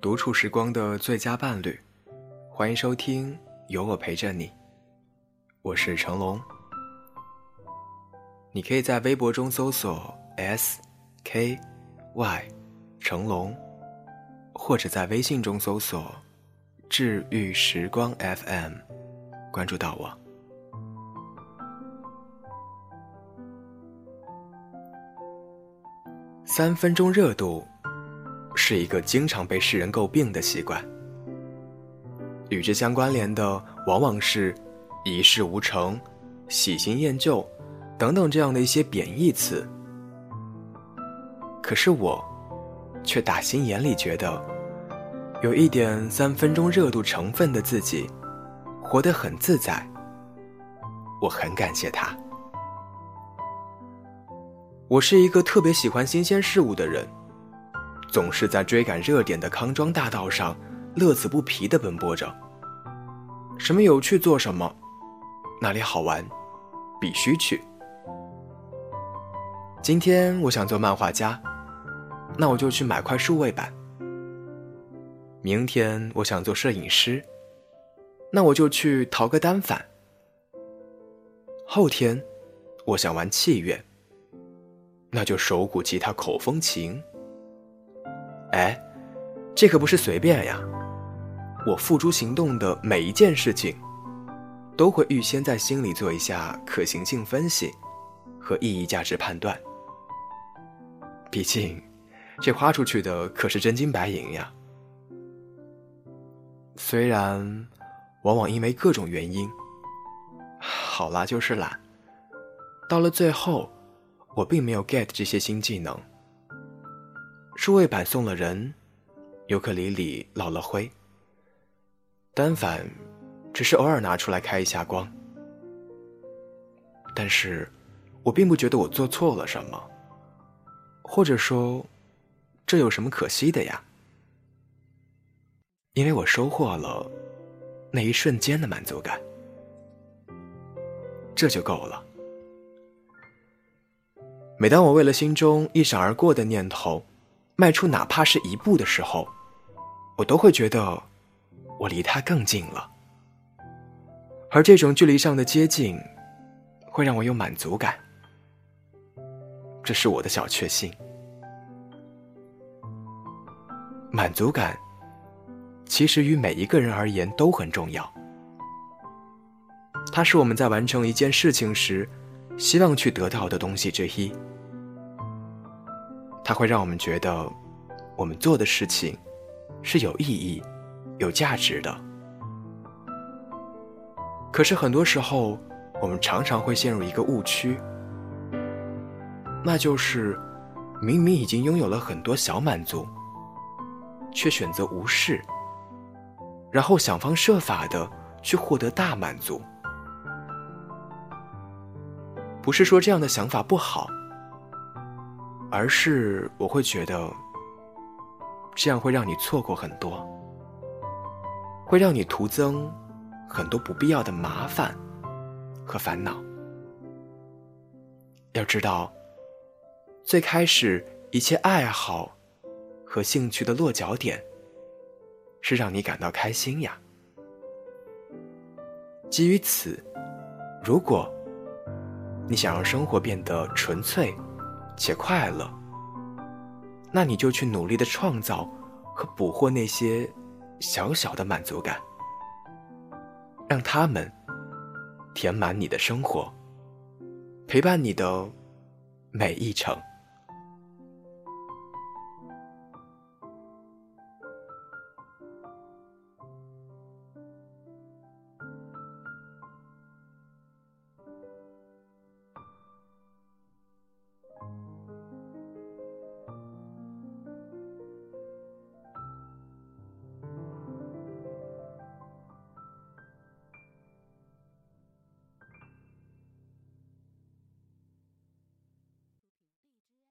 独处时光的最佳伴侣，欢迎收听《有我陪着你》，我是成龙。你可以在微博中搜索 “s k y 成龙”，或者在微信中搜索“治愈时光 FM”，关注到我。三分钟热度。是一个经常被世人诟病的习惯，与之相关联的往往是“一事无成”“喜新厌旧”等等这样的一些贬义词。可是我，却打心眼里觉得，有一点三分钟热度成分的自己，活得很自在。我很感谢他。我是一个特别喜欢新鲜事物的人。总是在追赶热点的康庄大道上，乐此不疲地奔波着。什么有趣做什么，哪里好玩，必须去。今天我想做漫画家，那我就去买块数位板。明天我想做摄影师，那我就去淘个单反。后天我想玩器乐，那就手鼓、吉他、口风琴。哎，这可不是随便呀！我付诸行动的每一件事情，都会预先在心里做一下可行性分析和意义价值判断。毕竟，这花出去的可是真金白银呀。虽然，往往因为各种原因，好啦，就是懒。到了最后，我并没有 get 这些新技能。数位板送了人，尤克里里落了灰。单反只是偶尔拿出来开一下光，但是我并不觉得我做错了什么，或者说，这有什么可惜的呀？因为我收获了那一瞬间的满足感，这就够了。每当我为了心中一闪而过的念头，迈出哪怕是一步的时候，我都会觉得我离他更近了。而这种距离上的接近，会让我有满足感，这是我的小确幸。满足感其实于每一个人而言都很重要，它是我们在完成一件事情时希望去得到的东西之一。它会让我们觉得，我们做的事情是有意义、有价值的。可是很多时候，我们常常会陷入一个误区，那就是明明已经拥有了很多小满足，却选择无视，然后想方设法的去获得大满足。不是说这样的想法不好。而是我会觉得，这样会让你错过很多，会让你徒增很多不必要的麻烦和烦恼。要知道，最开始一切爱好和兴趣的落脚点，是让你感到开心呀。基于此，如果你想让生活变得纯粹，且快乐，那你就去努力的创造和捕获那些小小的满足感，让他们填满你的生活，陪伴你的每一程。